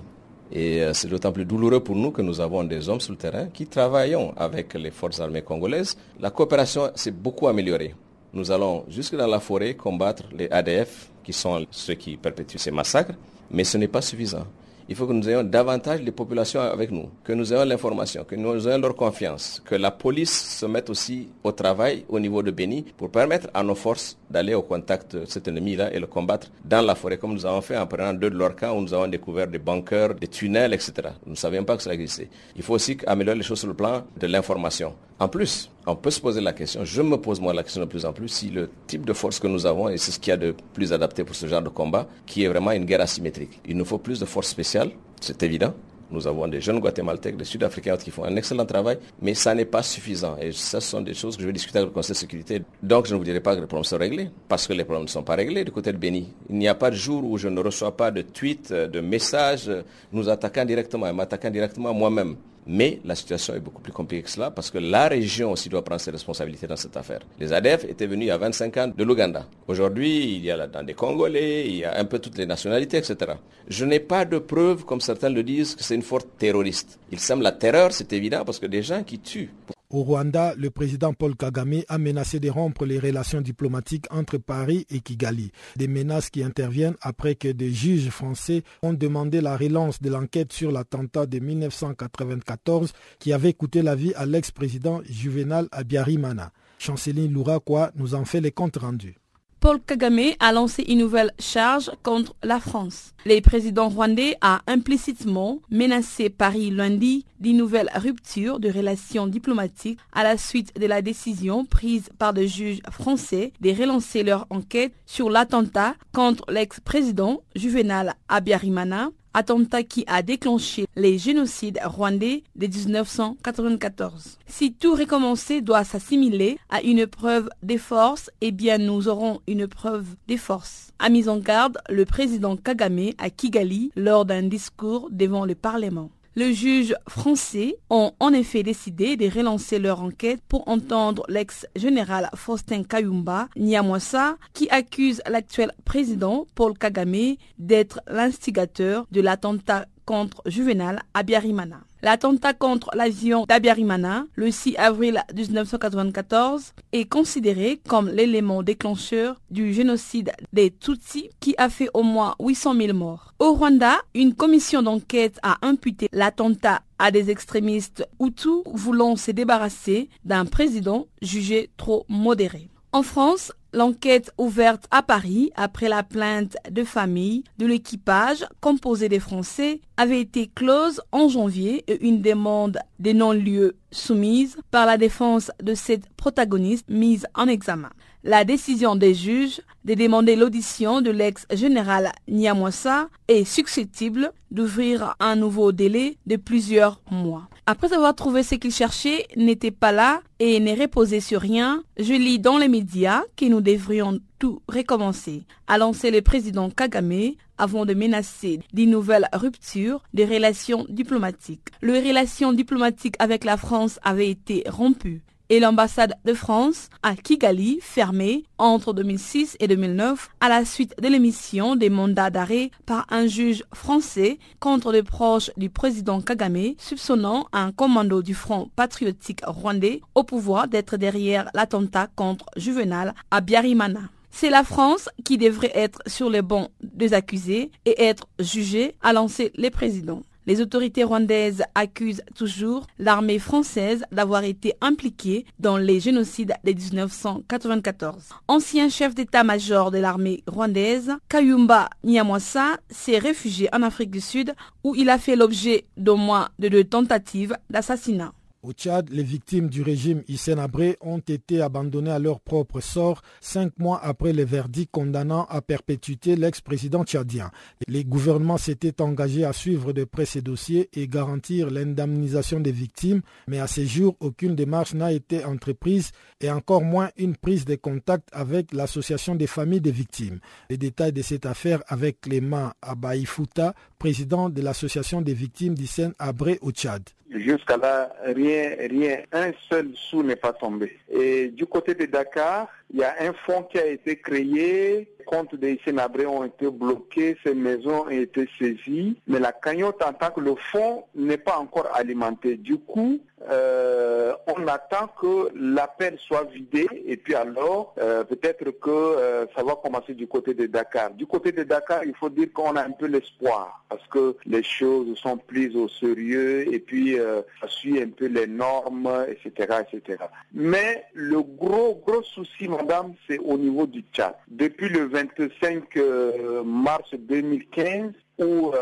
Et euh, c'est d'autant plus douloureux pour nous que nous avons des hommes sur le terrain qui travaillent avec les forces armées congolaises. La coopération s'est beaucoup améliorée. Nous allons jusque dans la forêt combattre les ADF, qui sont ceux qui perpétuent ces massacres, mais ce n'est pas suffisant il faut que nous ayons davantage les populations avec nous, que nous ayons l'information, que nous ayons leur confiance, que la police se mette aussi au travail au niveau de Béni pour permettre à nos forces d'aller au contact de cet ennemi-là et le combattre dans la forêt, comme nous avons fait en prenant deux de leurs camps où nous avons découvert des bunkers, des tunnels, etc. Nous ne savions pas que cela existait. Il faut aussi améliorer les choses sur le plan de l'information. En plus, on peut se poser la question, je me pose moi la question de plus en plus, si le type de force que nous avons, et c'est ce qu'il y a de plus adapté pour ce genre de combat, qui est vraiment une guerre asymétrique. Il nous faut plus de forces spéciales, c'est évident, nous avons des jeunes Guatémaltèques, des Sud-Africains qui font un excellent travail, mais ça n'est pas suffisant. Et ça, ce sont des choses que je vais discuter avec le Conseil de sécurité. Donc, je ne vous dirai pas que les problèmes sont réglés, parce que les problèmes ne sont pas réglés du côté de Béni. Il n'y a pas de jour où je ne reçois pas de tweets, de messages nous attaquant directement et m'attaquant directement moi-même. Mais la situation est beaucoup plus compliquée que cela parce que la région aussi doit prendre ses responsabilités dans cette affaire. Les ADF étaient venus il y a 25 ans de l'Ouganda. Aujourd'hui, il y a là-dedans des Congolais, il y a un peu toutes les nationalités, etc. Je n'ai pas de preuves, comme certains le disent, que c'est une force terroriste. Il semble la terreur, c'est évident, parce que des gens qui tuent au Rwanda, le président Paul Kagame a menacé de rompre les relations diplomatiques entre Paris et Kigali. Des menaces qui interviennent après que des juges français ont demandé la relance de l'enquête sur l'attentat de 1994 qui avait coûté la vie à l'ex-président Juvenal Abiyarimana. Chanceline Louraquois nous en fait les comptes rendus. Paul Kagame a lancé une nouvelle charge contre la France. Le président rwandais a implicitement menacé Paris lundi d'une nouvelle rupture de relations diplomatiques à la suite de la décision prise par des juges français de relancer leur enquête sur l'attentat contre l'ex-président Juvenal Abiyarimana attentat qui a déclenché les génocides rwandais de 1994. Si tout recommencer doit s'assimiler à une preuve des forces, eh bien nous aurons une preuve des forces. A mis en garde le président Kagame à Kigali lors d'un discours devant le Parlement. Les juges français ont en effet décidé de relancer leur enquête pour entendre l'ex-général Faustin Kayumba Nyamwasa qui accuse l'actuel président Paul Kagame d'être l'instigateur de l'attentat contre Juvenal Abiyarimana. L'attentat contre l'avion d'Abiyarimana, le 6 avril 1994, est considéré comme l'élément déclencheur du génocide des Tutsis qui a fait au moins 800 000 morts. Au Rwanda, une commission d'enquête a imputé l'attentat à des extrémistes Hutus voulant se débarrasser d'un président jugé trop modéré. En France, L'enquête ouverte à Paris après la plainte de famille de l'équipage composé des Français avait été close en janvier et une demande des non-lieux soumise par la défense de cette protagoniste mise en examen. La décision des juges de demander l'audition de l'ex-général Niamwasa est susceptible d'ouvrir un nouveau délai de plusieurs mois. Après avoir trouvé ce qu'il cherchait, n'était pas là et ne reposait sur rien, je lis dans les médias que nous devrions tout recommencer, a lancé le président Kagame avant de menacer d'une nouvelle rupture des relations diplomatiques. Les relations diplomatiques avec la France avaient été rompues et l'ambassade de France à Kigali fermée entre 2006 et 2009 à la suite de l'émission des mandats d'arrêt par un juge français contre les proches du président Kagame soupçonnant un commando du Front patriotique rwandais au pouvoir d'être derrière l'attentat contre Juvenal à Biarimana. C'est la France qui devrait être sur les bancs des accusés et être jugée, a lancé le président. Les autorités rwandaises accusent toujours l'armée française d'avoir été impliquée dans les génocides de 1994. Ancien chef d'état-major de l'armée rwandaise, Kayumba Nyamwasa s'est réfugié en Afrique du Sud où il a fait l'objet d'au moins de deux tentatives d'assassinat. Au Tchad, les victimes du régime Hissène Abré ont été abandonnées à leur propre sort cinq mois après le verdict condamnant à perpétuité l'ex-président tchadien. Les gouvernements s'étaient engagés à suivre de près ces dossiers et garantir l'indemnisation des victimes, mais à ce jour, aucune démarche n'a été entreprise et encore moins une prise de contact avec l'association des familles des victimes. Les détails de cette affaire avec Clément Abaïfouta, président de l'association des victimes d'Hissène Abré au Tchad. Jusqu'à là, rien, rien, un seul sou n'est pas tombé. Et du côté de Dakar, il y a un fonds qui a été créé, comptes des Sénabrés ont été bloqués, ces maisons ont été saisies, mais la cagnotte en tant que le fonds n'est pas encore alimenté. Du coup, euh, on attend que l'appel soit vidé et puis alors euh, peut-être que euh, ça va commencer du côté de Dakar. Du côté de Dakar, il faut dire qu'on a un peu l'espoir parce que les choses sont prises au sérieux et puis ça suit un peu les normes, etc., etc. Mais le gros gros souci, madame, c'est au niveau du Tchad. Depuis le 25 mars 2015, où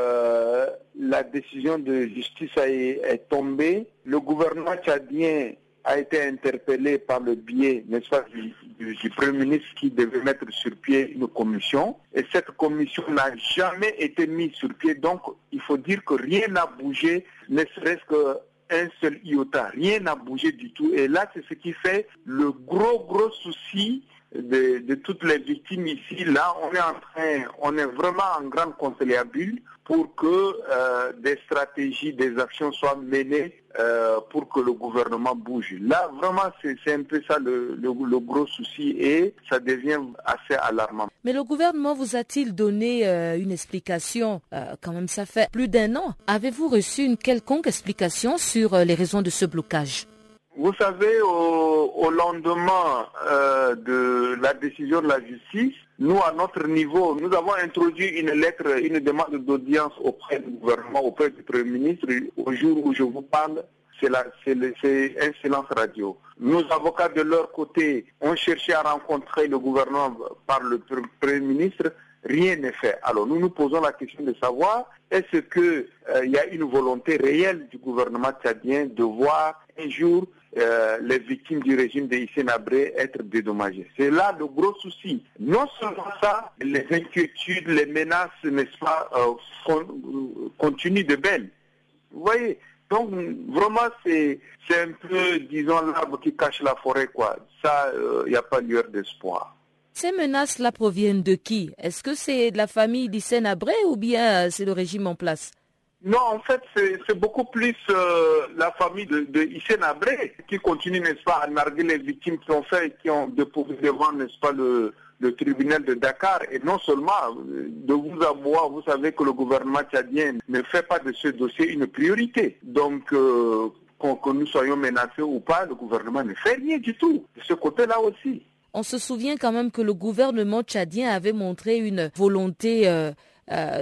la décision de justice est tombée, le gouvernement tchadien a été interpellé par le biais, n'est-ce pas, du, Premier ministre qui devait mettre sur pied une commission. Et cette commission n'a jamais été mise sur pied. Donc, il faut dire que rien n'a bougé, ne serait-ce qu'un seul iota. Rien n'a bougé du tout. Et là, c'est ce qui fait le gros, gros souci de, toutes les victimes ici. Là, on est en train, on est vraiment en grande conciliabule pour que euh, des stratégies, des actions soient menées euh, pour que le gouvernement bouge. Là, vraiment, c'est un peu ça le, gros souci et ça devient assez alarmant. Mais le gouvernement vous a-t-il donné euh, une explication? Quand même, ça fait plus d'un an. Avez-vous reçu une quelconque explication sur les raisons de ce blocage? Vous savez, au, lendemain euh, de la décision de la justice, nous, à notre niveau, nous avons introduit une lettre, une demande d'audience auprès du gouvernement, auprès du Premier ministre. Au jour où je vous parle, c'est un silence radio. Nos avocats, de leur côté, ont cherché à rencontrer le gouvernement par le Premier ministre. Rien n'est fait. Alors nous nous posons la question de savoir est-ce qu'il euh, y a une volonté réelle du gouvernement tchadien de voir un jour euh, les victimes du régime de Hissène Abré être dédommagées. C'est là le gros souci. Non seulement ça, les inquiétudes, les menaces, n'est-ce pas, euh, continuent de belles. Vous voyez donc vraiment c'est un peu, disons, l'arbre qui cache la forêt, quoi. Ça, il n'y a pas lueur d'espoir. Ces menaces-là proviennent de qui? Est-ce que c'est de la famille d'Hissène Abré ou bien c'est le régime en place? Non, en fait, c'est beaucoup plus euh, la famille de, de Abré qui continue, n'est-ce pas, à narguer les victimes qui ont fait, qui ont déposé devant, n'est-ce pas, le, tribunal de Dakar. Et non seulement, euh, de vous à moi, vous savez que le gouvernement tchadien ne fait pas de ce dossier une priorité. Donc, euh, que nous soyons menacés ou pas, le gouvernement ne fait rien du tout. De ce côté-là aussi. On se souvient quand même que le gouvernement tchadien avait montré une volonté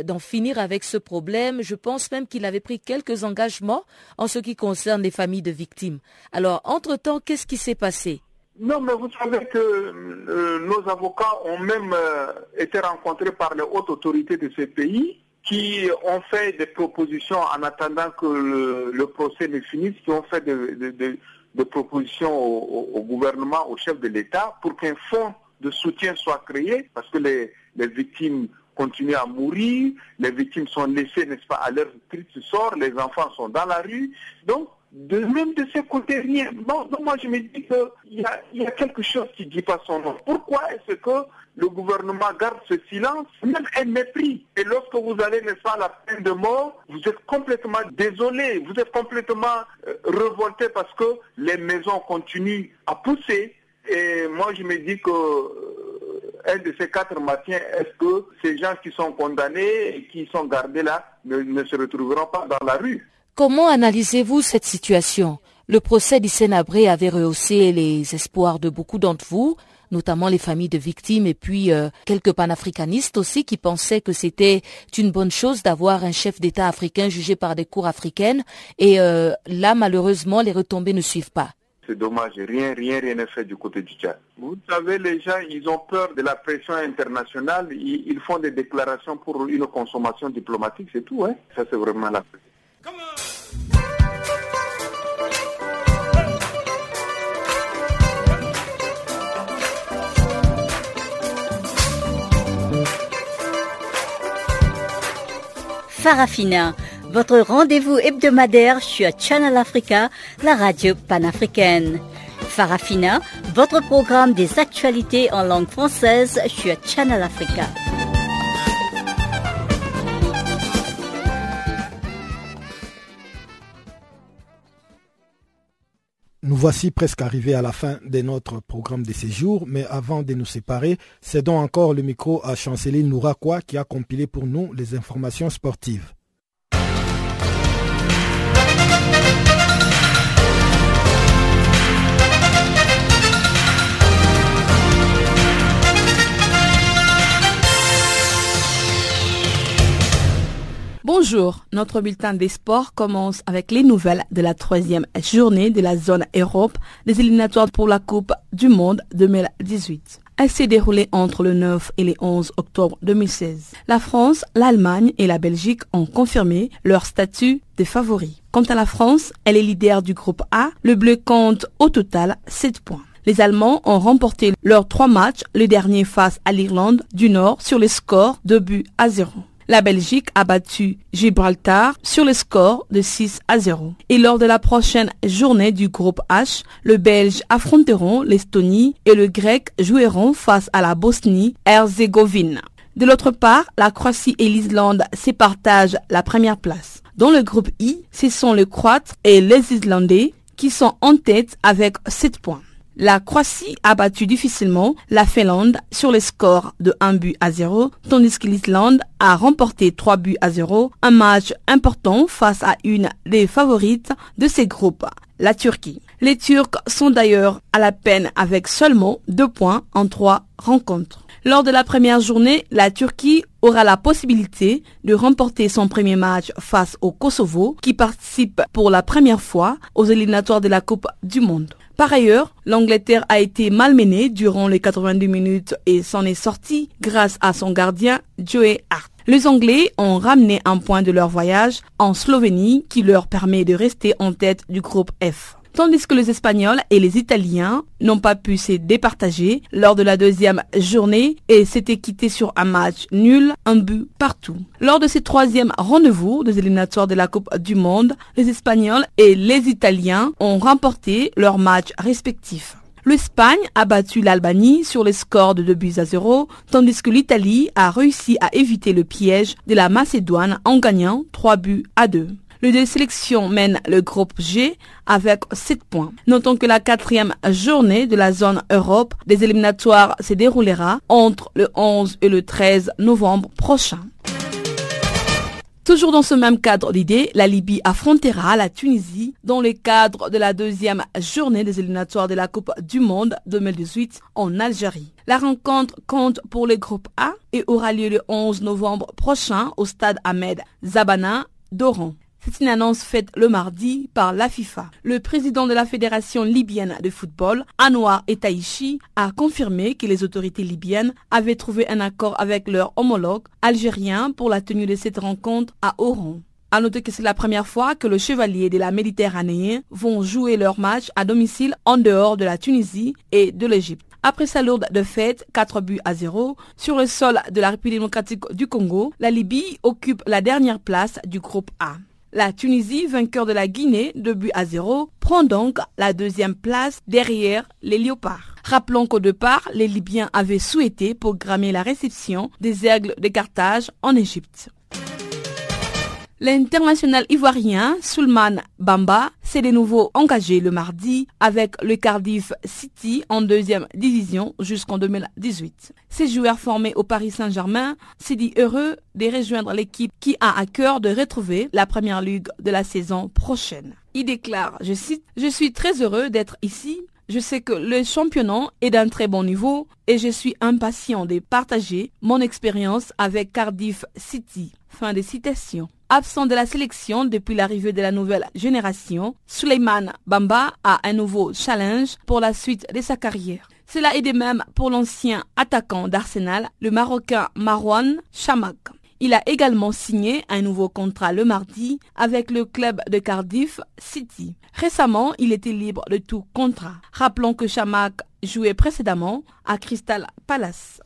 d'en finir avec ce problème. Je pense même qu'il avait pris quelques engagements en ce qui concerne les familles de victimes. Alors, entre-temps, qu'est-ce qui s'est passé? Non, mais vous savez que euh, nos avocats ont même euh, été rencontrés par les hautes autorités de ces pays qui ont fait des propositions en attendant que le, procès ne finisse, qui ont fait des propositions au, gouvernement, au chef de l'État, pour qu'un fonds de soutien soit créé, parce que les victimes continuent à mourir, les victimes sont laissées, n'est-ce pas, à leur triste sort, les enfants sont dans la rue. Donc, de même de ce côté, rien. Donc moi je me dis qu'il y a, y a quelque chose qui ne dit pas son nom. Pourquoi est-ce que le gouvernement garde ce silence, même un mépris? Et lorsque vous allez, n'est-ce pas, à la peine de mort, vous êtes complètement désolé, vous êtes complètement euh, révolté parce que les maisons continuent à pousser. Et moi je me dis que un de ces quatre matins, est-ce que ces gens qui sont condamnés et qui sont gardés là ne, se retrouveront pas dans la rue? Comment analysez-vous cette situation? Le procès d'Issenabré avait rehaussé les espoirs de beaucoup d'entre vous, notamment les familles de victimes et puis euh, quelques panafricanistes aussi qui pensaient que c'était une bonne chose d'avoir un chef d'État africain jugé par des cours africaines. Et euh, là, malheureusement, les retombées ne suivent pas c'est dommage. Rien, rien, rien n'est fait du côté du Tchad. Vous savez, les gens, ils ont peur de la pression internationale. Ils, font des déclarations pour une consommation diplomatique, c'est tout. Hein. Ça, c'est vraiment la Farafina votre rendez-vous hebdomadaire sur Channel Africa, la radio panafricaine. Farafina, votre programme des actualités en langue française sur Channel Africa. Nous voici presque arrivés à la fin de notre programme de séjour, mais avant de nous séparer, cédons encore le micro à Chanceline Nourakoua qui a compilé pour nous les informations sportives. Bonjour, notre bulletin des sports commence avec les nouvelles de la troisième journée de la zone Europe des éliminatoires pour la Coupe du Monde 2018. Elle s'est déroulée entre le 9 et le 11 octobre 2016. La France, l'Allemagne et la Belgique ont confirmé leur statut de favoris. Quant à la France, elle est leader du groupe A. Le bleu compte au total 7 points. Les Allemands ont remporté leurs trois matchs, le dernier face à l'Irlande du Nord sur le score de but à 0. La Belgique a battu Gibraltar sur le score de 6 à 0. Et lors de la prochaine journée du groupe H, le Belge affronteront l'Estonie et le Grec joueront face à la Bosnie-Herzégovine. De l'autre part, la Croatie et l'Islande se partagent la première place. Dans le groupe I, ce sont les Croates et les Islandais qui sont en tête avec 7 points. La Croatie a battu difficilement la Finlande sur le score de 1 but à 0, tandis que l'Islande a remporté 3 buts à 0, un match important face à une des favorites de ces groupes, la Turquie. Les Turcs sont d'ailleurs à la peine avec seulement 2 points en 3 rencontres. Lors de la première journée, la Turquie aura la possibilité de remporter son premier match face au Kosovo, qui participe pour la première fois aux éliminatoires de la Coupe du Monde. Par ailleurs, l'Angleterre a été malmenée durant les 82 minutes et s'en est sortie grâce à son gardien Joey Hart. Les Anglais ont ramené un point de leur voyage en Slovénie qui leur permet de rester en tête du groupe F tandis que les Espagnols et les Italiens n'ont pas pu se départager lors de la deuxième journée et s'étaient quittés sur un match nul, un but partout. Lors de ce troisième rendez-vous des éliminatoires de la Coupe du Monde, les Espagnols et les Italiens ont remporté leurs matchs respectifs. L'Espagne a battu l'Albanie sur le score de 2 buts à 0, tandis que l'Italie a réussi à éviter le piège de la Macédoine en gagnant 3 buts à 2. Le deux sélections mène le groupe G avec 7 points. Notons que la quatrième journée de la zone Europe des éliminatoires se déroulera entre le 11 et le 13 novembre prochain. Toujours dans ce même cadre d'idées, la Libye affrontera la Tunisie dans le cadre de la deuxième journée des éliminatoires de la Coupe du Monde 2018 en Algérie. La rencontre compte pour le groupe A et aura lieu le 11 novembre prochain au stade Ahmed Zabana d'Oran. C'est une annonce faite le mardi par la FIFA. Le président de la Fédération libyenne de football, Anwar Etaïchi, a confirmé que les autorités libyennes avaient trouvé un accord avec leur homologue algérien pour la tenue de cette rencontre à Oran. À noter que c'est la première fois que le Chevalier de la Méditerranée vont jouer leur match à domicile en dehors de la Tunisie et de l'Égypte. Après sa lourde défaite, 4 buts à 0, sur le sol de la République démocratique du Congo, la Libye occupe la dernière place du groupe A. La Tunisie, vainqueur de la Guinée, 2 buts à 0, prend donc la deuxième place derrière les Léopards. Rappelons qu'au départ, les Libyens avaient souhaité programmer la réception des aigles de Carthage en Égypte. L'international ivoirien Sulman Bamba s'est de nouveau engagé le mardi avec le Cardiff City en deuxième division jusqu'en 2018. Ces joueurs formés au Paris Saint-Germain s'est dit heureux de rejoindre l'équipe qui a à cœur de retrouver la première ligue de la saison prochaine. Il déclare, je cite, Je suis très heureux d'être ici je sais que le championnat est d'un très bon niveau et je suis impatient de partager mon expérience avec Cardiff City. Fin de citation. Absent de la sélection depuis l'arrivée de la nouvelle génération, Suleiman Bamba a un nouveau challenge pour la suite de sa carrière. Cela est de même pour l'ancien attaquant d'Arsenal, le Marocain Marwan Chamak. Il a également signé un nouveau contrat le mardi avec le club de Cardiff City. Récemment, il était libre de tout contrat. Rappelons que Chamak jouait précédemment à Crystal Palace.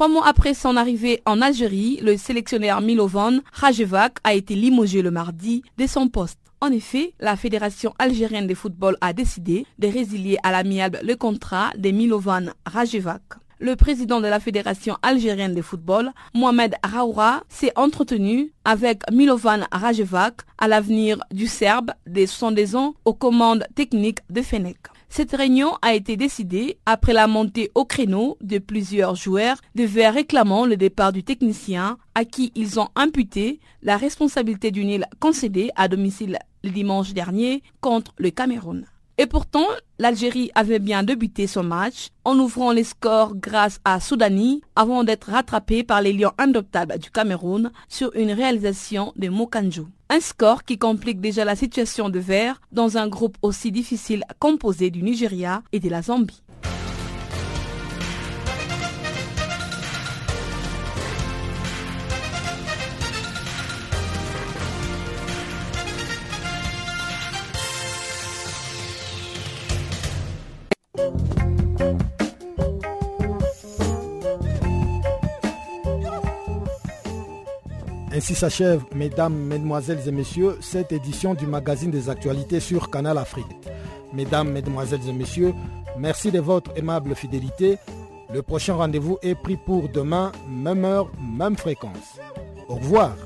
Trois mois après son arrivée en Algérie, le sélectionneur Milovan Rajevac a été limogé le mardi de son poste. En effet, la Fédération algérienne de football a décidé de résilier à l'amiable le contrat de Milovan Rajevac le président de la Fédération algérienne de football, Mohamed Raoura, s'est entretenu avec Milovan Rajevac à l'avenir du Serbe des 70 ans aux commandes techniques de Fenech. Cette réunion a été décidée après la montée au créneau de plusieurs joueurs devant réclamant le départ du technicien à qui ils ont imputé la responsabilité du nil concédé à domicile le dimanche dernier contre le Cameroun. Et pourtant, l'Algérie avait bien débuté son match en ouvrant les scores grâce à Soudani avant d'être rattrapé par les Lions indoptables du Cameroun sur une réalisation de Mokanjou. Un score qui complique déjà la situation de Vert dans un groupe aussi difficile composé du Nigeria et de la Zambie. Ainsi s'achève, mesdames, mesdemoiselles et messieurs, cette édition du magazine des actualités sur Canal Afrique. Mesdames, mesdemoiselles et messieurs, merci de votre aimable fidélité. Le prochain rendez-vous est pris pour demain, même heure, même fréquence. Au revoir.